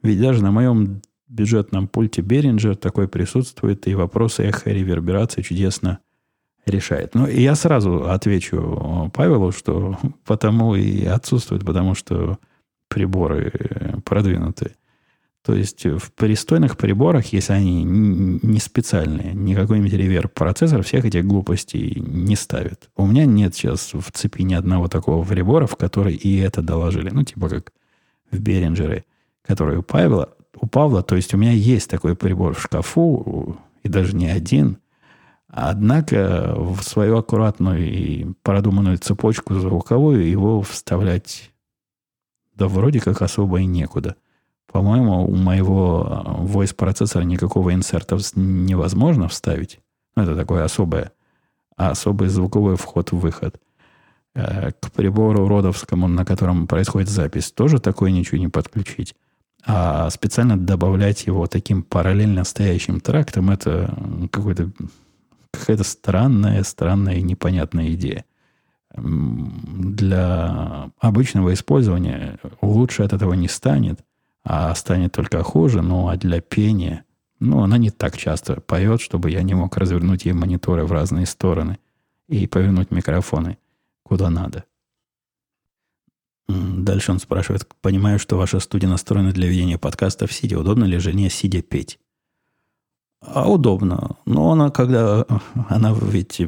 Ведь даже на моем бюджетном пульте Behringer такой присутствует, и вопросы эхо реверберации чудесно решает. Ну, и я сразу отвечу Павелу, что потому и отсутствует, потому что приборы продвинутые. То есть в пристойных приборах, если они не специальные, не какой-нибудь реверб процессор, всех этих глупостей не ставит. У меня нет сейчас в цепи ни одного такого прибора, в который и это доложили. Ну, типа как в Беринджере, который у Павла, у Павла, то есть у меня есть такой прибор в шкафу, и даже не один. Однако в свою аккуратную и продуманную цепочку звуковую его вставлять да вроде как особо и некуда. По-моему, у моего voice процессора никакого инсерта невозможно вставить. Ну, это такое особое, особый звуковой вход-выход. Э, к прибору родовскому, на котором происходит запись, тоже такое ничего не подключить. А специально добавлять его таким параллельно стоящим трактом, это какой-то, какая-то странная, странная и непонятная идея. Для обычного использования лучше от этого не станет, а станет только хуже. Ну, а для пения, ну, она не так часто поет, чтобы я не мог развернуть ей мониторы в разные стороны и повернуть микрофоны куда надо. Дальше он спрашивает, понимаю, что ваша студия настроена для ведения подкастов сидя. Удобно ли жене сидя петь? А удобно. Но она, когда... Она ведь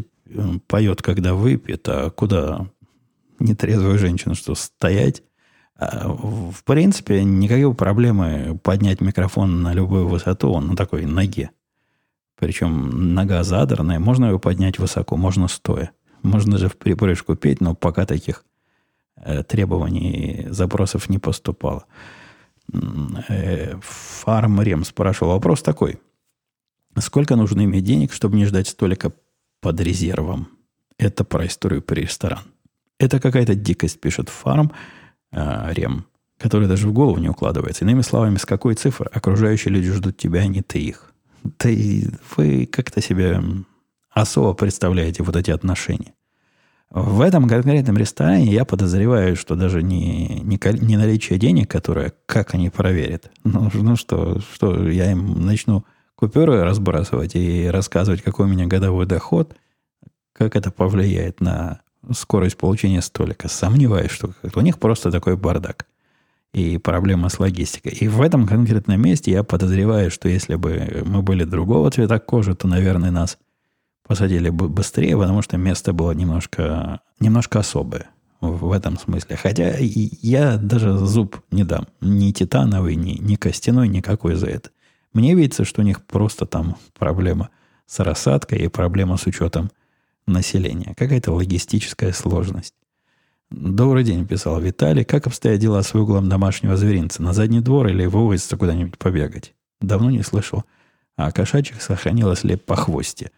поет, когда выпьет, а куда нетрезвую женщину, что стоять? А, в принципе, никакой проблемы поднять микрофон на любую высоту, он на такой ноге. Причем нога задранная, можно его поднять высоко, можно стоя. Можно же в припрыжку петь, но пока таких Э, требований, запросов не поступало. Э, Фарм Рем спрашивал вопрос такой. Сколько нужно иметь денег, чтобы не ждать столика под резервом? Это про историю при ресторан. Это какая-то дикость, пишет Фарм э, Рем, который даже в голову не укладывается. Иными словами, с какой цифры окружающие люди ждут тебя, а не ты их? Ты, вы как-то себе особо представляете вот эти отношения. В этом конкретном ресторане я подозреваю, что даже не, не, не наличие денег, которое, как они проверят. Ну, ну что, что я им начну купюры разбрасывать и рассказывать, какой у меня годовой доход, как это повлияет на скорость получения столика. Сомневаюсь, что у них просто такой бардак и проблема с логистикой. И в этом конкретном месте я подозреваю, что если бы мы были другого цвета кожи, то, наверное, нас посадили бы быстрее, потому что место было немножко, немножко особое в этом смысле. Хотя я даже зуб не дам. Ни титановый, ни, ни костяной, никакой за это. Мне видится, что у них просто там проблема с рассадкой и проблема с учетом населения. Какая-то логистическая сложность. Добрый день, писал Виталий. Как обстоят дела с углом домашнего зверинца? На задний двор или вывозится куда-нибудь побегать? Давно не слышал. А кошачьих сохранилось ли по хвосте?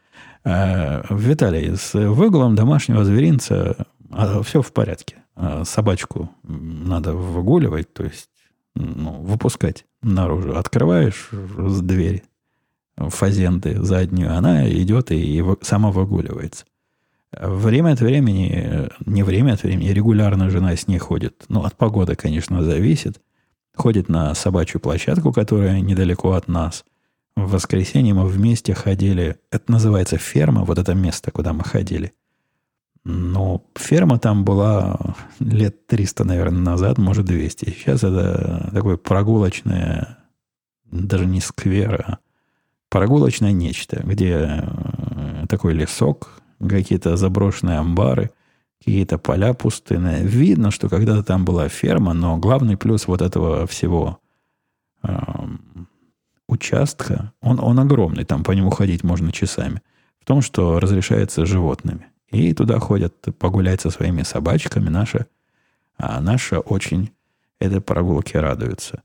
Э, Виталий, с выгулом домашнего зверинца а, все в порядке. А собачку надо выгуливать, то есть ну, выпускать наружу. Открываешь с двери фазенды заднюю, она идет и сама выгуливается. Время от времени, не время от времени, регулярно жена с ней ходит. Ну, от погоды, конечно, зависит. Ходит на собачью площадку, которая недалеко от нас. В воскресенье мы вместе ходили. Это называется ферма, вот это место, куда мы ходили. Но ферма там была лет 300, наверное, назад, может, 200. Сейчас это такое прогулочное, даже не сквер, а прогулочное нечто, где э, такой лесок, какие-то заброшенные амбары, какие-то поля пустынные. Видно, что когда-то там была ферма, но главный плюс вот этого всего э, участка, он, он огромный, там по нему ходить можно часами, в том, что разрешается животными. И туда ходят погулять со своими собачками. Наша, а наша очень этой прогулке радуется.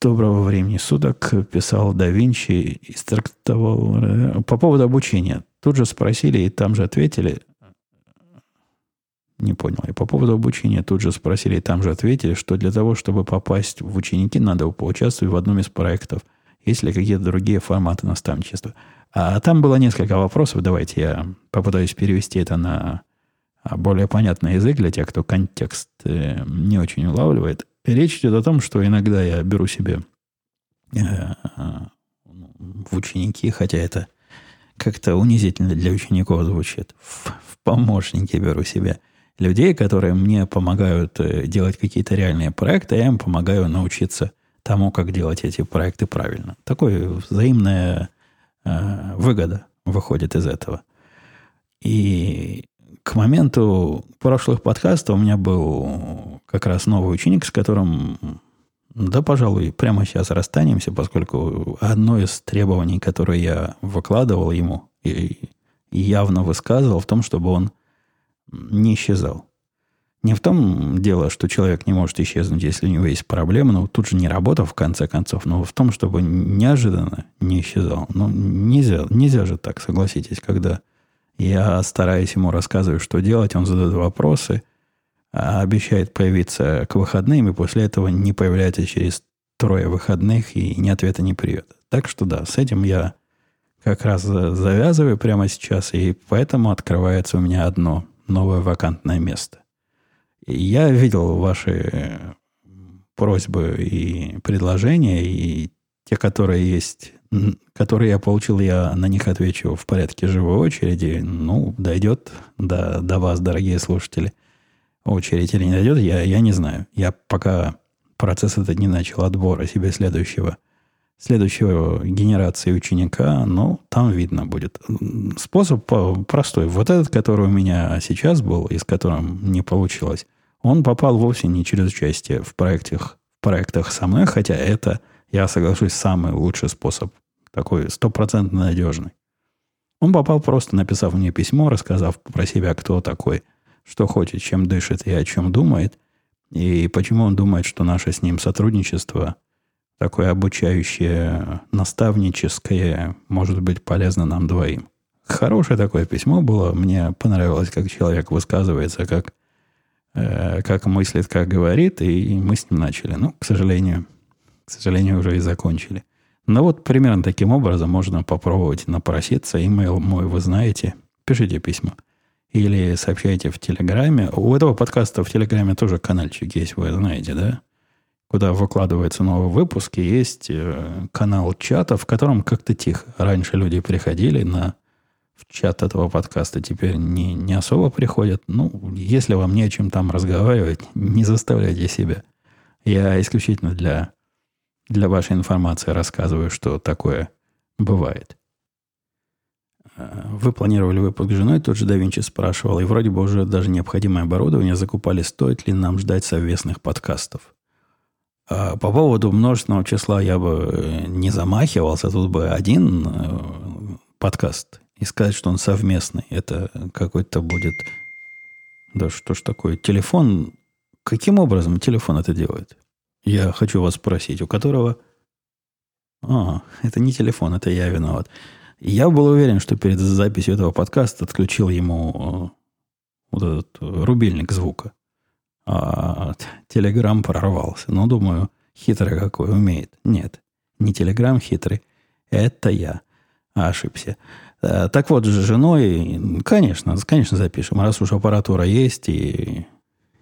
Доброго времени суток писал да Винчи, инструктовал э, по поводу обучения. Тут же спросили и там же ответили. Не понял. И по поводу обучения тут же спросили и там же ответили, что для того, чтобы попасть в ученики, надо поучаствовать в одном из проектов. Есть ли какие-то другие форматы наставничества? А там было несколько вопросов. Давайте я попытаюсь перевести это на более понятный язык для тех, кто контекст э, не очень улавливает. Речь идет о том, что иногда я беру себе э, в ученики, хотя это как-то унизительно для учеников звучит. В, в помощники беру себе людей, которые мне помогают э, делать какие-то реальные проекты, а я им помогаю научиться тому, как делать эти проекты правильно. Такое взаимная э, выгода выходит из этого. И к моменту прошлых подкастов у меня был как раз новый ученик, с которым, да, пожалуй, прямо сейчас расстанемся, поскольку одно из требований, которое я выкладывал ему и явно высказывал, в том, чтобы он не исчезал. Не в том дело, что человек не может исчезнуть, если у него есть проблемы, но тут же не работа, в конце концов, но в том, чтобы неожиданно не исчезал. Ну, нельзя, нельзя же так, согласитесь, когда я стараюсь ему рассказывать, что делать, он задает вопросы, а обещает появиться к выходным, и после этого не появляется через трое выходных и ни ответа, ни привета. Так что да, с этим я как раз завязываю прямо сейчас, и поэтому открывается у меня одно новое вакантное место. Я видел ваши просьбы и предложения, и те, которые есть которые я получил, я на них отвечу в порядке живой очереди. Ну, дойдет до, до вас, дорогие слушатели. Очередь или не дойдет, я, я не знаю. Я пока процесс этот не начал отбора себе следующего, следующего генерации ученика, но там видно будет. Способ простой. Вот этот, который у меня сейчас был, и с которым не получилось, он попал вовсе не через участие в проектах, в проектах со мной, хотя это – я соглашусь, самый лучший способ. Такой стопроцентно надежный. Он попал просто, написав мне письмо, рассказав про себя, кто такой, что хочет, чем дышит и о чем думает, и почему он думает, что наше с ним сотрудничество, такое обучающее, наставническое, может быть полезно нам двоим. Хорошее такое письмо было. Мне понравилось, как человек высказывается, как, э, как мыслит, как говорит, и мы с ним начали. Ну, к сожалению, к сожалению, уже и закончили. Но вот примерно таким образом можно попробовать напроситься. Имейл мой вы знаете. Пишите письма. Или сообщайте в Телеграме. У этого подкаста в Телеграме тоже каналчик есть, вы знаете, да? Куда выкладываются новые выпуски. Есть э, канал чата, в котором как-то тихо. Раньше люди приходили на в чат этого подкаста теперь не, не особо приходят. Ну, если вам не о чем там разговаривать, не заставляйте себя. Я исключительно для для вашей информации рассказываю, что такое бывает. Э, вы планировали выпуск с женой, тот же да Винчи спрашивал, и вроде бы уже даже необходимое оборудование закупали, стоит ли нам ждать совместных подкастов. А по поводу множественного числа я бы э, не замахивался, тут бы один э, подкаст. И сказать, что он совместный, это какой-то будет... Да что ж такое? Телефон... Каким образом телефон это делает? Я хочу вас спросить, у которого... А, это не телефон, это я виноват. Я был уверен, что перед записью этого подкаста отключил ему э, вот этот рубильник звука. Телеграм прорвался. Ну, думаю, хитрый какой умеет. Нет, не Телеграм хитрый. Это я. ошибся. Э, так вот, с женой, конечно, конечно запишем. Раз уж аппаратура есть и,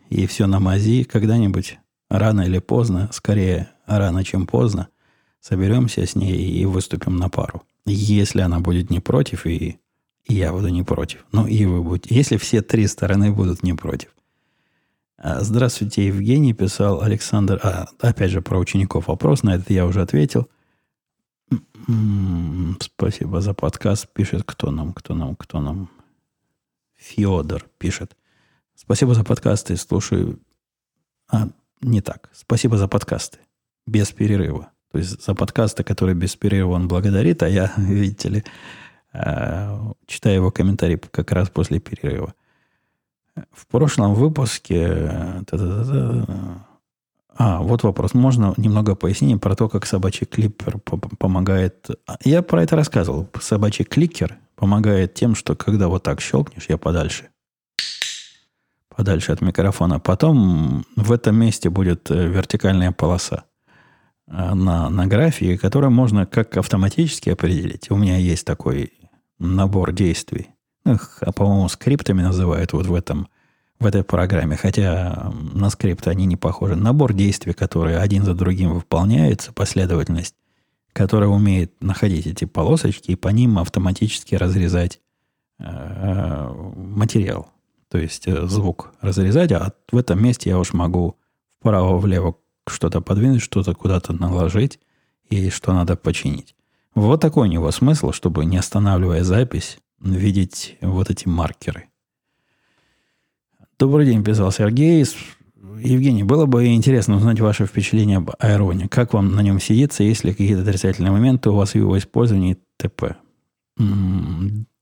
и все на мази, когда-нибудь, рано или поздно, скорее рано, чем поздно, соберемся с ней и выступим на пару. Если она будет не против, и, и я буду не против. Ну, и вы будете. Если все три стороны будут не против. А, здравствуйте, Евгений, писал Александр. А, опять же, про учеников вопрос. На это я уже ответил. Спасибо за подкаст. Пишет кто нам, кто нам, кто нам. Федор пишет. Спасибо за подкасты. Слушаю. А, не так. Спасибо за подкасты. Без перерыва. То есть за подкасты, которые без перерыва он благодарит, а я, видите ли, э, читаю его комментарий как раз после перерыва. В прошлом выпуске... А, вот вопрос. Можно немного пояснить про то, как собачий клипер помогает... Я про это рассказывал. Собачий кликер помогает тем, что когда вот так щелкнешь, я подальше. Подальше от микрофона. Потом в этом месте будет э, вертикальная полоса. Э, на, на графике, которое можно как автоматически определить. У меня есть такой набор действий. Их, а, по-моему, скриптами называют вот в этом в этой программе, хотя на скрипты они не похожи. Набор действий, которые один за другим выполняются, последовательность, которая умеет находить эти полосочки и по ним автоматически разрезать э, материал. То есть э, звук разрезать, а в этом месте я уж могу вправо-влево что-то подвинуть, что-то куда-то наложить и что надо починить. Вот такой у него смысл, чтобы, не останавливая запись, видеть вот эти маркеры. Добрый день, писал Сергей. Евгений, было бы интересно узнать ваше впечатление об аэроне. Как вам на нем сидится, ли какие-то отрицательные моменты у вас в его использовании т.п.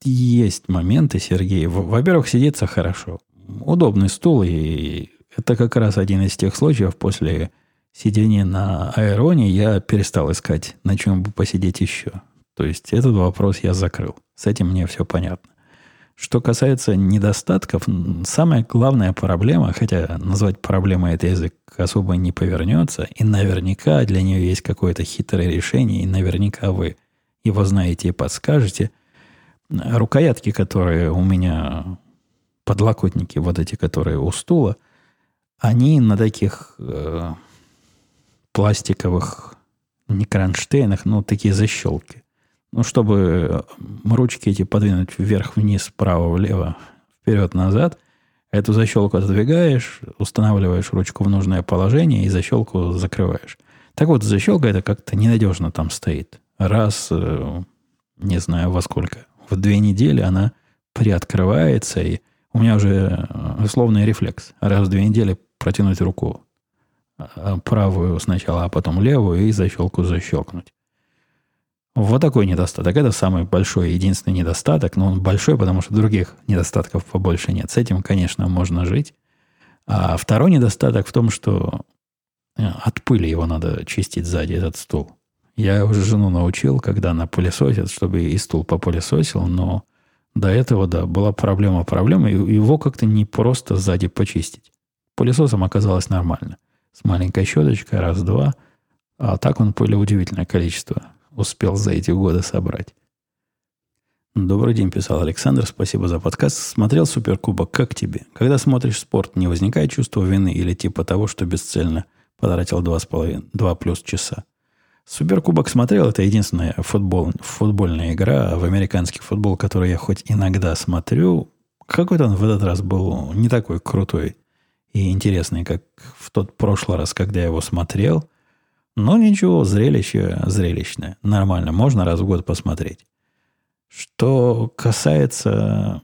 Есть моменты, Сергей. Во-первых, сидится хорошо. Удобный стул, и это как раз один из тех случаев после сидение на аэроне, я перестал искать, на чем бы посидеть еще. То есть этот вопрос я закрыл. С этим мне все понятно. Что касается недостатков, самая главная проблема, хотя назвать проблемой это язык особо не повернется, и наверняка для нее есть какое-то хитрое решение, и наверняка вы его знаете и подскажете. Рукоятки, которые у меня, подлокотники вот эти, которые у стула, они на таких э, пластиковых, не кронштейнах, но такие защелки. Ну, чтобы ручки эти подвинуть вверх-вниз, вправо-влево, вперед-назад, эту защелку отодвигаешь, устанавливаешь ручку в нужное положение и защелку закрываешь. Так вот, защелка это как-то ненадежно там стоит. Раз, э, не знаю во сколько, в две недели она приоткрывается, и у меня уже э, условный рефлекс. Раз в две недели протянуть руку правую сначала, а потом левую и защелку защелкнуть. Вот такой недостаток. Это самый большой, единственный недостаток, но он большой, потому что других недостатков побольше нет. С этим, конечно, можно жить. А второй недостаток в том, что э, от пыли его надо чистить сзади, этот стул. Я уже жену научил, когда она пылесосит, чтобы и стул попылесосил, но до этого, да, была проблема проблема, и его как-то не просто сзади почистить. Пылесосом оказалось нормально с маленькой щеточкой, раз-два. А так он пыли удивительное количество успел за эти годы собрать. Добрый день, писал Александр. Спасибо за подкаст. Смотрел Суперкубок. Как тебе? Когда смотришь спорт, не возникает чувство вины или типа того, что бесцельно потратил два с половиной, два плюс часа? Суперкубок смотрел. Это единственная футбол, футбольная игра в американский футбол, которую я хоть иногда смотрю. Какой-то он в этот раз был не такой крутой и интересный, как в тот прошлый раз, когда я его смотрел. Но ничего, зрелище зрелищное. Нормально, можно раз в год посмотреть. Что касается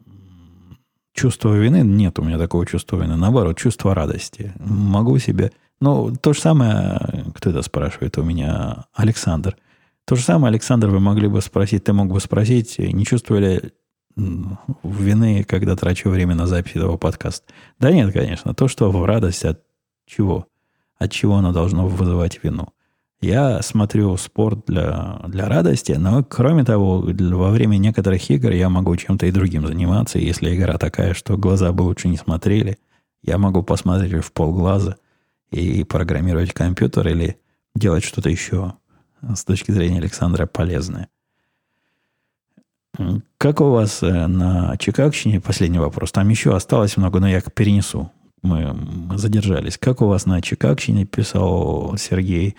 чувства вины, нет у меня такого чувства вины. Наоборот, чувство радости. Могу себе... Ну, то же самое, кто это спрашивает у меня, Александр. То же самое, Александр, вы могли бы спросить, ты мог бы спросить, не чувствовали вины, когда трачу время на запись этого подкаста. Да нет, конечно. То, что в радость от чего? От чего оно должно вызывать вину? Я смотрю спорт для, для радости, но кроме того, во время некоторых игр я могу чем-то и другим заниматься. Если игра такая, что глаза бы лучше не смотрели, я могу посмотреть в полглаза и программировать компьютер или делать что-то еще с точки зрения Александра полезное. Как у вас э, на Чикагщине, последний вопрос, там еще осталось много, но я перенесу. Мы, задержались. Как у вас на Чикагщине, писал Сергей,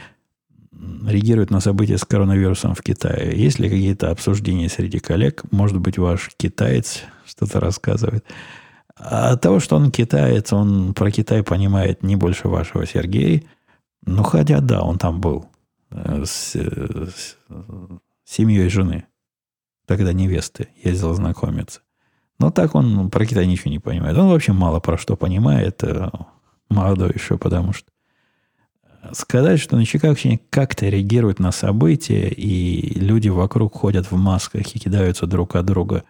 реагирует на события с коронавирусом в Китае? Есть ли какие-то обсуждения среди коллег? Может быть, ваш китаец что-то рассказывает? А от того, что он китаец, он про Китай понимает не больше вашего Сергея. Ну, хотя да, он там был э, с, э, с семьей жены. Тогда невесты ездил знакомиться. Но так он про Китай ничего не понимает. Он вообще мало про что понимает. Э, молодой еще, потому что сказать, что на Чикагщине как-то реагируют на события, и люди вокруг ходят в масках и кидаются друг от друга,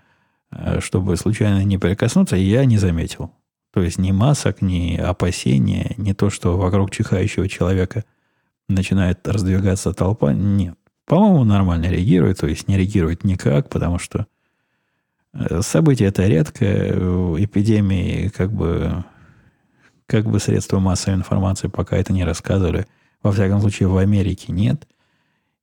э, чтобы случайно не прикоснуться, я не заметил. То есть ни масок, ни опасения, ни то, что вокруг чихающего человека начинает раздвигаться толпа, нет. По-моему, нормально реагирует, то есть не реагирует никак, потому что э, событие это редкое, эпидемии как бы как бы средства массовой информации пока это не рассказывали. Во всяком случае, в Америке нет.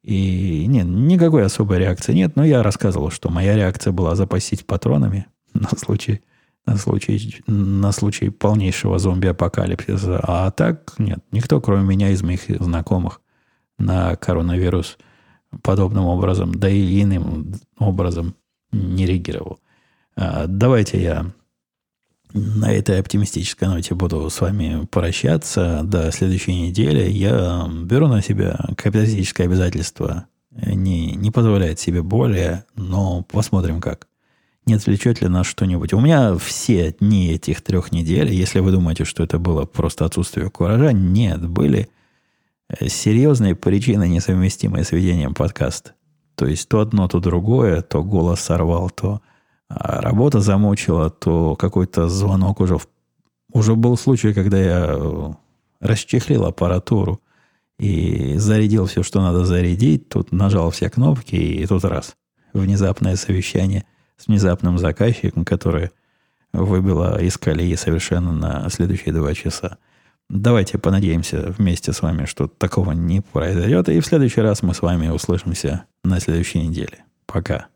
И нет, никакой особой реакции нет. Но я рассказывал, что моя реакция была запастись патронами на случай, на случай, на случай полнейшего зомби-апокалипсиса. А так нет, никто, кроме меня из моих знакомых на коронавирус подобным образом, да и иным образом не реагировал. А, давайте я на этой оптимистической ноте буду с вами прощаться до следующей недели. Я беру на себя капиталистическое обязательство. Не, не позволяет себе более, но посмотрим как. Не отвлечет ли нас что-нибудь. У меня все дни этих трех недель, если вы думаете, что это было просто отсутствие куража, нет, были серьезные причины, несовместимые с ведением подкаста. То есть то одно, то другое, то голос сорвал, то а работа замучила, то какой-то звонок уже... Уже был случай, когда я э, расчехлил аппаратуру и зарядил все, что надо зарядить. Тут нажал все кнопки, и тут раз. Внезапное совещание с внезапным заказчиком, которое выбило из колеи совершенно на следующие два часа. Давайте понадеемся вместе с вами, что такого не произойдет. И в следующий раз мы с вами услышимся на следующей неделе. Пока.